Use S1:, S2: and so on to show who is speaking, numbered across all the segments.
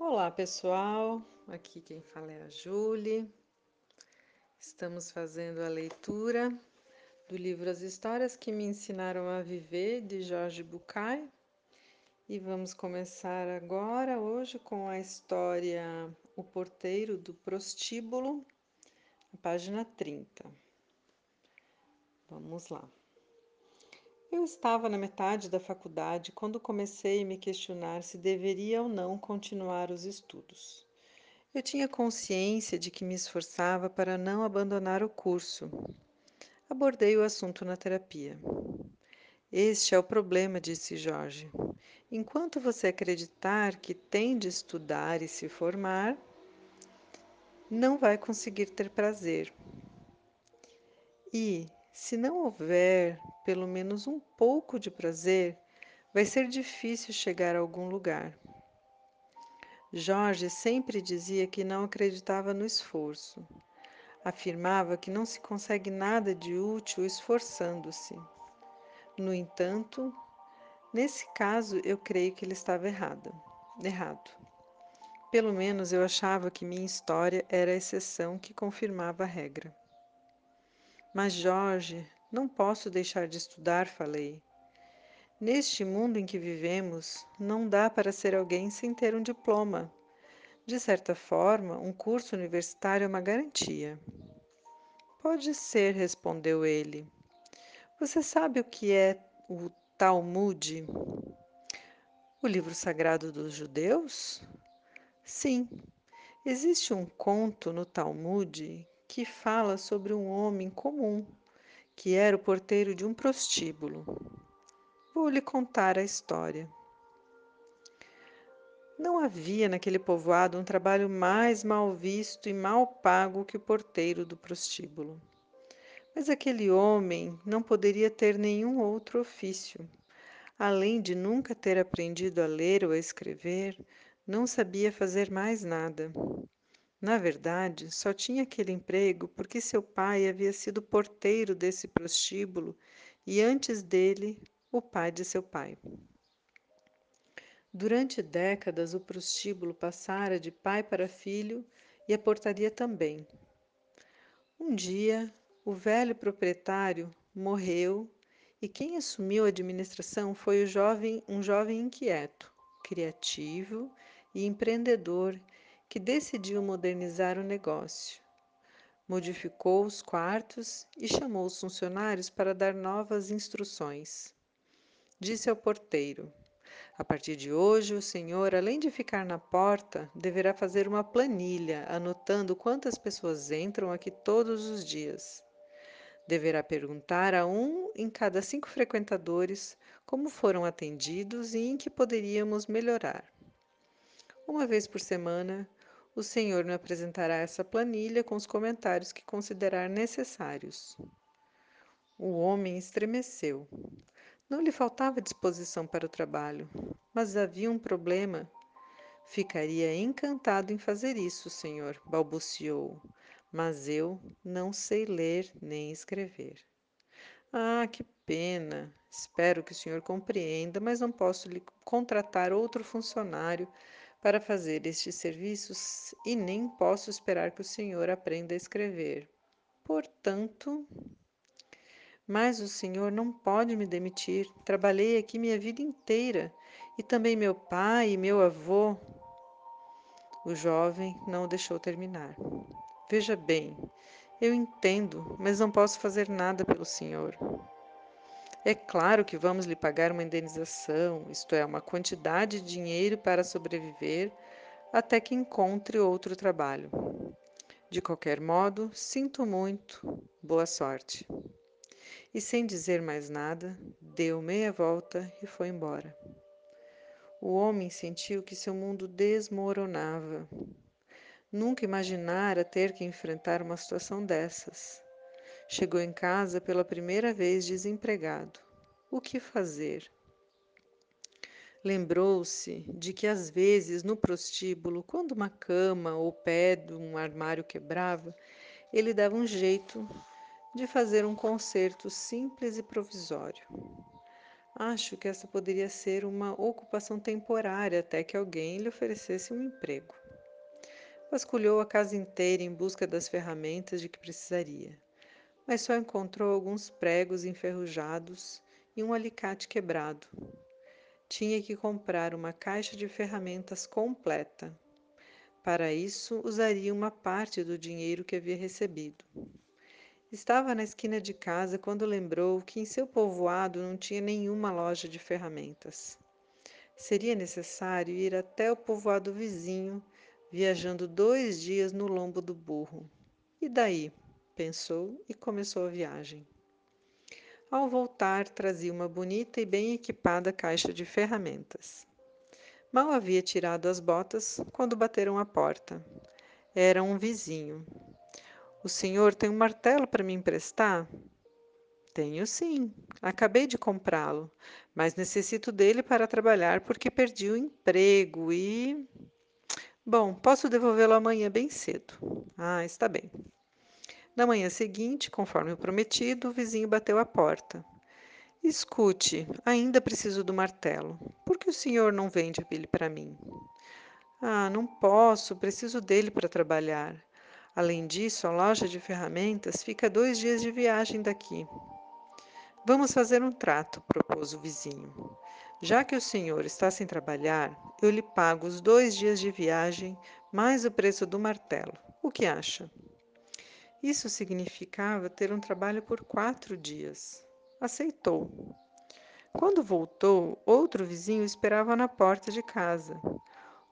S1: Olá, pessoal. Aqui quem fala é a Julie. Estamos fazendo a leitura do livro As Histórias que me ensinaram a viver de Jorge Bucay. E vamos começar agora hoje com a história O Porteiro do Prostíbulo, página 30. Vamos lá. Eu estava na metade da faculdade quando comecei a me questionar se deveria ou não continuar os estudos. Eu tinha consciência de que me esforçava para não abandonar o curso. Abordei o assunto na terapia. Este é o problema, disse Jorge. Enquanto você acreditar que tem de estudar e se formar, não vai conseguir ter prazer. E, se não houver pelo menos um pouco de prazer, vai ser difícil chegar a algum lugar. Jorge sempre dizia que não acreditava no esforço. Afirmava que não se consegue nada de útil esforçando-se. No entanto, nesse caso eu creio que ele estava errado. errado. Pelo menos eu achava que minha história era a exceção que confirmava a regra. Mas, Jorge, não posso deixar de estudar, falei. Neste mundo em que vivemos, não dá para ser alguém sem ter um diploma. De certa forma, um curso universitário é uma garantia. Pode ser, respondeu ele. Você sabe o que é o Talmud? O livro sagrado dos judeus? Sim. Existe um conto no Talmud que fala sobre um homem comum que era o porteiro de um prostíbulo. Vou lhe contar a história. Não havia naquele povoado um trabalho mais mal visto e mal pago que o porteiro do prostíbulo. Mas aquele homem não poderia ter nenhum outro ofício. Além de nunca ter aprendido a ler ou a escrever, não sabia fazer mais nada. Na verdade, só tinha aquele emprego porque seu pai havia sido porteiro desse prostíbulo e antes dele, o pai de seu pai. Durante décadas, o prostíbulo passara de pai para filho e a portaria também. Um dia, o velho proprietário morreu e quem assumiu a administração foi jovem, um jovem inquieto, criativo e empreendedor que decidiu modernizar o negócio. Modificou os quartos e chamou os funcionários para dar novas instruções. Disse ao porteiro: A partir de hoje, o senhor, além de ficar na porta, deverá fazer uma planilha anotando quantas pessoas entram aqui todos os dias. Deverá perguntar a um em cada cinco frequentadores como foram atendidos e em que poderíamos melhorar. Uma vez por semana, o senhor me apresentará essa planilha com os comentários que considerar necessários. O homem estremeceu. Não lhe faltava disposição para o trabalho, mas havia um problema. Ficaria encantado em fazer isso, senhor, balbuciou, mas eu não sei ler nem escrever. Ah, que pena! Espero que o senhor compreenda, mas não posso lhe contratar outro funcionário para fazer estes serviços e nem posso esperar que o senhor aprenda a escrever. Portanto, mas o senhor não pode me demitir. Trabalhei aqui minha vida inteira e também meu pai e meu avô. O jovem não o deixou terminar. Veja bem, eu entendo, mas não posso fazer nada pelo senhor. É claro que vamos lhe pagar uma indenização, isto é, uma quantidade de dinheiro para sobreviver até que encontre outro trabalho. De qualquer modo, sinto muito. Boa sorte. E sem dizer mais nada, deu meia volta e foi embora. O homem sentiu que seu mundo desmoronava. Nunca imaginara ter que enfrentar uma situação dessas. Chegou em casa pela primeira vez desempregado. O que fazer? Lembrou-se de que às vezes no prostíbulo, quando uma cama ou pé de um armário quebrava, ele dava um jeito de fazer um conserto simples e provisório. Acho que essa poderia ser uma ocupação temporária até que alguém lhe oferecesse um emprego. Vasculhou a casa inteira em busca das ferramentas de que precisaria, mas só encontrou alguns pregos enferrujados e um alicate quebrado. Tinha que comprar uma caixa de ferramentas completa. Para isso, usaria uma parte do dinheiro que havia recebido. Estava na esquina de casa quando lembrou que em seu povoado não tinha nenhuma loja de ferramentas. Seria necessário ir até o povoado vizinho viajando dois dias no lombo do burro. E daí? Pensou e começou a viagem. Ao voltar, trazia uma bonita e bem equipada caixa de ferramentas. Mal havia tirado as botas quando bateram à porta. Era um vizinho. O senhor tem um martelo para me emprestar? Tenho sim. Acabei de comprá-lo, mas necessito dele para trabalhar porque perdi o emprego e. Bom, posso devolvê-lo amanhã bem cedo. Ah, está bem. Na manhã seguinte, conforme prometido, o vizinho bateu à porta. Escute, ainda preciso do martelo. Por que o senhor não vende ele para mim? Ah, não posso, preciso dele para trabalhar. Além disso, a loja de ferramentas fica dois dias de viagem daqui. Vamos fazer um trato, propôs o vizinho. Já que o senhor está sem trabalhar, eu lhe pago os dois dias de viagem mais o preço do martelo. O que acha? Isso significava ter um trabalho por quatro dias. Aceitou. Quando voltou, outro vizinho esperava na porta de casa.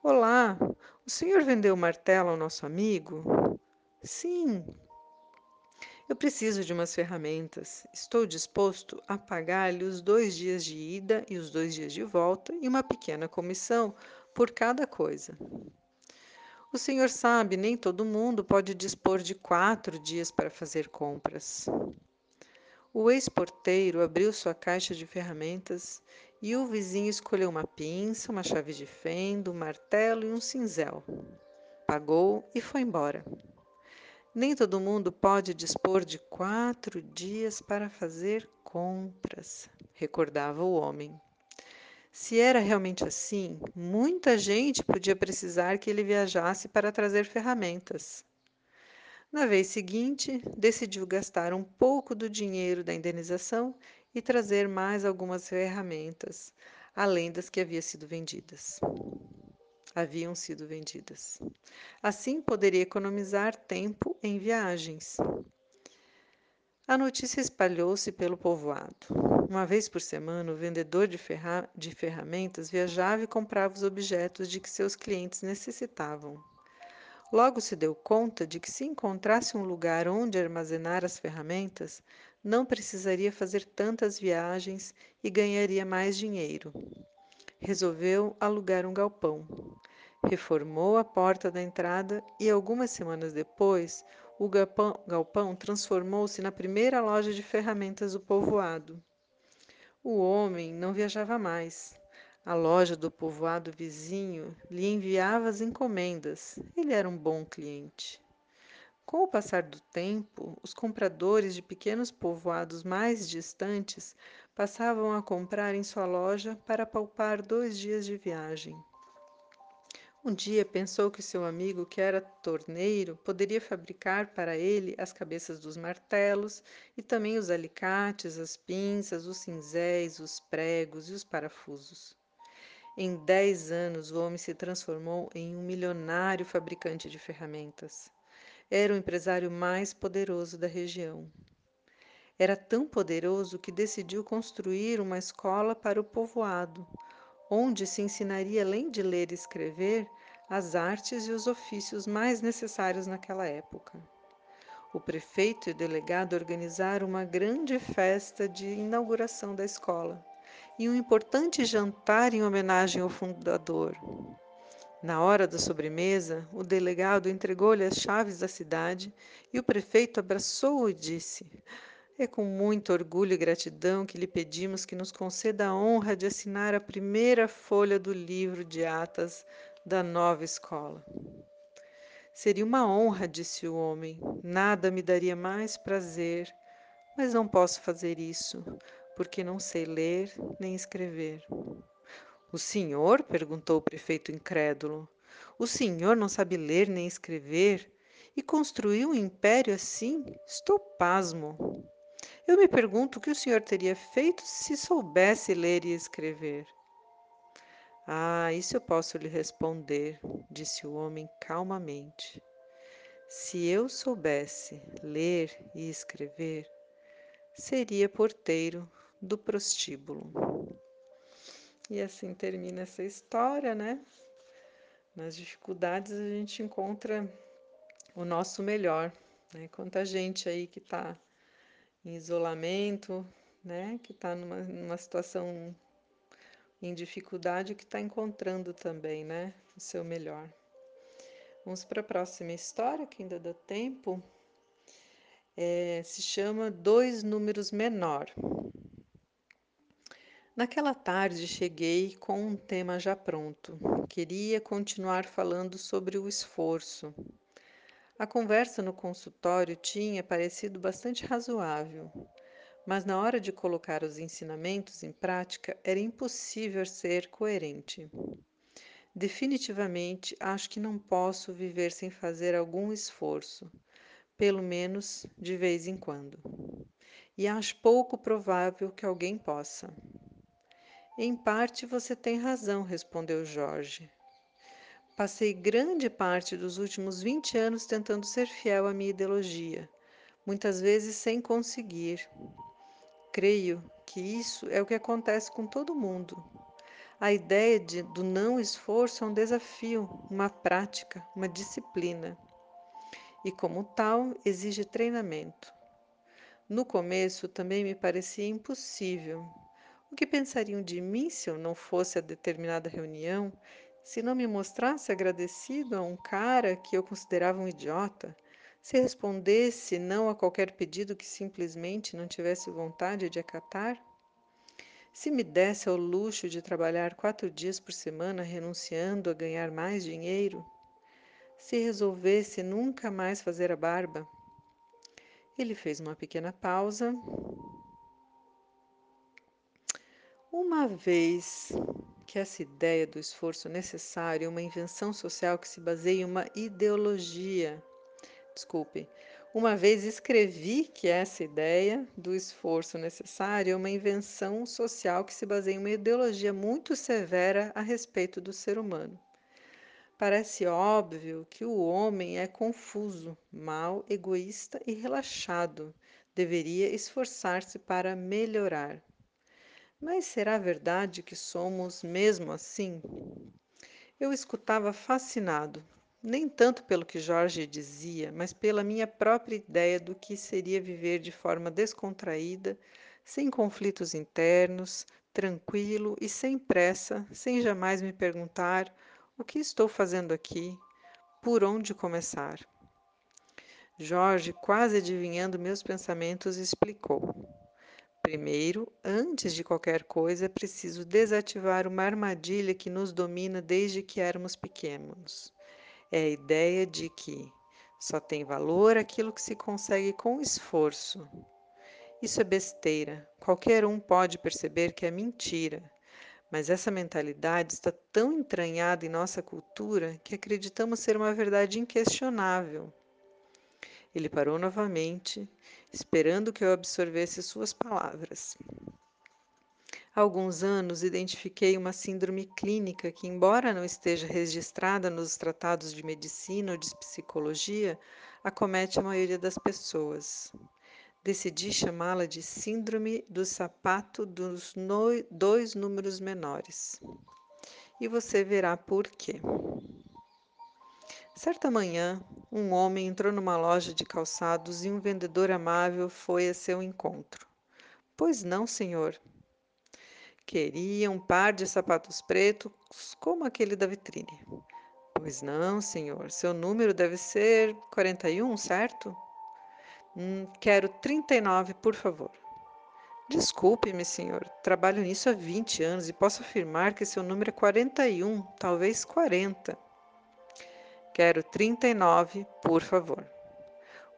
S1: Olá, o senhor vendeu o martelo ao nosso amigo? Sim, eu preciso de umas ferramentas. Estou disposto a pagar-lhe os dois dias de ida e os dois dias de volta e uma pequena comissão por cada coisa. O senhor sabe, nem todo mundo pode dispor de quatro dias para fazer compras. O ex-porteiro abriu sua caixa de ferramentas e o vizinho escolheu uma pinça, uma chave de fenda, um martelo e um cinzel. Pagou e foi embora. Nem todo mundo pode dispor de quatro dias para fazer compras, recordava o homem. Se era realmente assim, muita gente podia precisar que ele viajasse para trazer ferramentas. Na vez seguinte, decidiu gastar um pouco do dinheiro da indenização e trazer mais algumas ferramentas, além das que haviam sido vendidas haviam sido vendidas. Assim poderia economizar tempo em viagens. A notícia espalhou-se pelo povoado. Uma vez por semana, o vendedor de, ferra de ferramentas viajava e comprava os objetos de que seus clientes necessitavam. Logo se deu conta de que, se encontrasse um lugar onde armazenar as ferramentas, não precisaria fazer tantas viagens e ganharia mais dinheiro. Resolveu alugar um galpão reformou a porta da entrada e, algumas semanas depois, o galpão, galpão transformou-se na primeira loja de ferramentas do povoado. O homem não viajava mais. A loja do povoado vizinho lhe enviava as encomendas. Ele era um bom cliente. Com o passar do tempo, os compradores de pequenos povoados mais distantes passavam a comprar em sua loja para palpar dois dias de viagem. Um dia pensou que seu amigo, que era torneiro, poderia fabricar para ele as cabeças dos martelos e também os alicates, as pinças, os cinzéis, os pregos e os parafusos. Em dez anos, o homem se transformou em um milionário fabricante de ferramentas. Era o empresário mais poderoso da região. Era tão poderoso que decidiu construir uma escola para o povoado, onde se ensinaria, além de ler e escrever, as artes e os ofícios mais necessários naquela época. O prefeito e o delegado organizaram uma grande festa de inauguração da escola e um importante jantar em homenagem ao fundador. Na hora da sobremesa, o delegado entregou-lhe as chaves da cidade e o prefeito abraçou-o e disse: É com muito orgulho e gratidão que lhe pedimos que nos conceda a honra de assinar a primeira folha do livro de atas da nova escola. Seria uma honra, disse o homem. Nada me daria mais prazer, mas não posso fazer isso, porque não sei ler nem escrever. O senhor? perguntou o prefeito incrédulo. O senhor não sabe ler nem escrever? E construiu um império assim? Estou pasmo. Eu me pergunto o que o senhor teria feito se soubesse ler e escrever. Ah, isso eu posso lhe responder, disse o homem calmamente. Se eu soubesse ler e escrever, seria porteiro do prostíbulo. E assim termina essa história, né? Nas dificuldades a gente encontra o nosso melhor. Né? Quanta gente aí que está em isolamento, né? Que está numa, numa situação em dificuldade, que está encontrando também, né? O seu melhor. Vamos para a próxima história, que ainda dá tempo. É, se chama Dois Números Menor. Naquela tarde cheguei com um tema já pronto. Queria continuar falando sobre o esforço. A conversa no consultório tinha parecido bastante razoável, mas na hora de colocar os ensinamentos em prática era impossível ser coerente. Definitivamente acho que não posso viver sem fazer algum esforço, pelo menos de vez em quando. E acho pouco provável que alguém possa. Em parte você tem razão, respondeu Jorge. Passei grande parte dos últimos 20 anos tentando ser fiel à minha ideologia, muitas vezes sem conseguir. Creio que isso é o que acontece com todo mundo. A ideia de, do não esforço é um desafio, uma prática, uma disciplina. E, como tal, exige treinamento. No começo também me parecia impossível. O que pensariam de mim se eu não fosse a determinada reunião se não me mostrasse agradecido a um cara que eu considerava um idiota, se respondesse não a qualquer pedido que simplesmente não tivesse vontade de acatar, se me desse ao luxo de trabalhar quatro dias por semana renunciando a ganhar mais dinheiro, se resolvesse nunca mais fazer a barba. Ele fez uma pequena pausa. Uma vez que essa ideia do esforço necessário é uma invenção social que se baseia em uma ideologia. Desculpe. Uma vez escrevi que essa ideia do esforço necessário é uma invenção social que se baseia em uma ideologia muito severa a respeito do ser humano. Parece óbvio que o homem é confuso, mau, egoísta e relaxado. Deveria esforçar-se para melhorar. Mas será verdade que somos mesmo assim? Eu escutava fascinado, nem tanto pelo que Jorge dizia, mas pela minha própria ideia do que seria viver de forma descontraída, sem conflitos internos, tranquilo e sem pressa, sem jamais me perguntar o que estou fazendo aqui, por onde começar. Jorge, quase adivinhando meus pensamentos, explicou. Primeiro, antes de qualquer coisa, é preciso desativar uma armadilha que nos domina desde que éramos pequenos. É a ideia de que só tem valor aquilo que se consegue com esforço. Isso é besteira. Qualquer um pode perceber que é mentira. Mas essa mentalidade está tão entranhada em nossa cultura que acreditamos ser uma verdade inquestionável. Ele parou novamente, esperando que eu absorvesse suas palavras. Há alguns anos identifiquei uma síndrome clínica que, embora não esteja registrada nos tratados de medicina ou de psicologia, acomete a maioria das pessoas. Decidi chamá-la de Síndrome do Sapato dos no... Dois Números Menores. E você verá por quê. Certa manhã, um homem entrou numa loja de calçados e um vendedor amável foi a seu encontro. Pois não, senhor. Queria um par de sapatos pretos como aquele da vitrine. Pois não, senhor. Seu número deve ser 41, certo? Hum, quero 39, por favor. Desculpe-me, senhor. Trabalho nisso há 20 anos e posso afirmar que seu número é 41, talvez 40. Quero 39, por favor.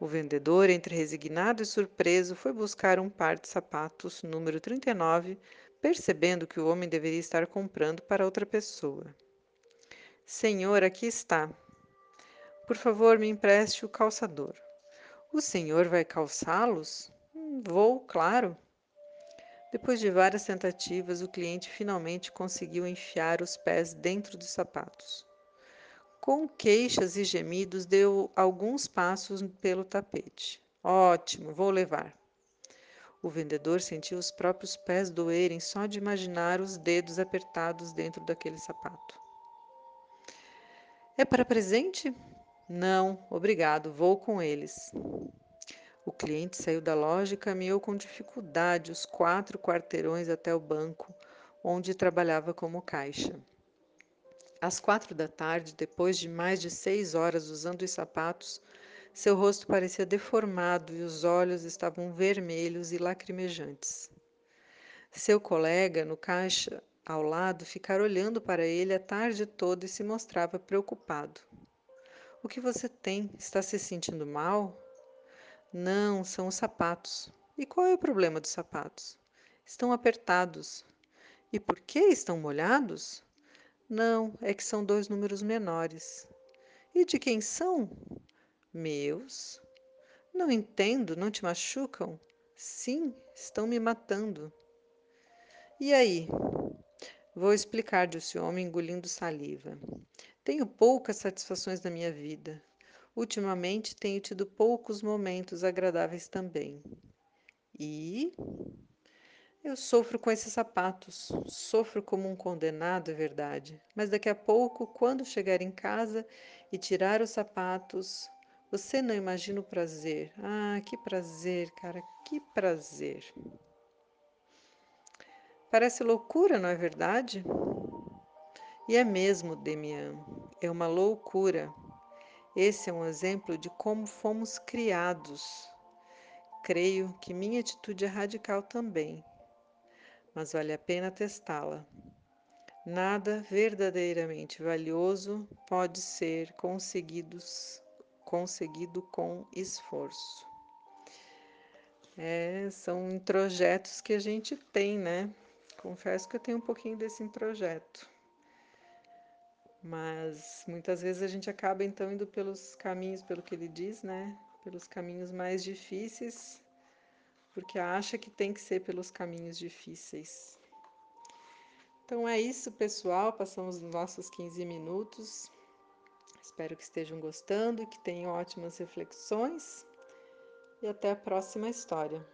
S1: O vendedor, entre resignado e surpreso, foi buscar um par de sapatos número 39, percebendo que o homem deveria estar comprando para outra pessoa. Senhor, aqui está. Por favor, me empreste o calçador. O senhor vai calçá-los? Hum, vou, claro. Depois de várias tentativas, o cliente finalmente conseguiu enfiar os pés dentro dos sapatos. Com queixas e gemidos, deu alguns passos pelo tapete. Ótimo, vou levar. O vendedor sentiu os próprios pés doerem só de imaginar os dedos apertados dentro daquele sapato. É para presente? Não, obrigado, vou com eles. O cliente saiu da loja e caminhou com dificuldade os quatro quarteirões até o banco, onde trabalhava como caixa. Às quatro da tarde, depois de mais de seis horas usando os sapatos, seu rosto parecia deformado e os olhos estavam vermelhos e lacrimejantes. Seu colega, no caixa ao lado, ficara olhando para ele a tarde toda e se mostrava preocupado. O que você tem? Está se sentindo mal? Não, são os sapatos. E qual é o problema dos sapatos? Estão apertados. E por que estão molhados? Não, é que são dois números menores. E de quem são? Meus. Não entendo, não te machucam? Sim, estão me matando. E aí? Vou explicar, disse o homem engolindo saliva. Tenho poucas satisfações na minha vida. Ultimamente tenho tido poucos momentos agradáveis também. E eu sofro com esses sapatos, sofro como um condenado, é verdade. Mas daqui a pouco, quando chegar em casa e tirar os sapatos, você não imagina o prazer. Ah, que prazer, cara, que prazer. Parece loucura, não é verdade? E é mesmo, Demian, é uma loucura. Esse é um exemplo de como fomos criados. Creio que minha atitude é radical também, mas vale a pena testá-la. Nada verdadeiramente valioso pode ser conseguido com esforço. É, são introjetos que a gente tem, né? Confesso que eu tenho um pouquinho desse introjeto. Mas muitas vezes a gente acaba então indo pelos caminhos, pelo que ele diz, né? Pelos caminhos mais difíceis, porque acha que tem que ser pelos caminhos difíceis. Então é isso, pessoal. Passamos os nossos 15 minutos. Espero que estejam gostando, que tenham ótimas reflexões e até a próxima história.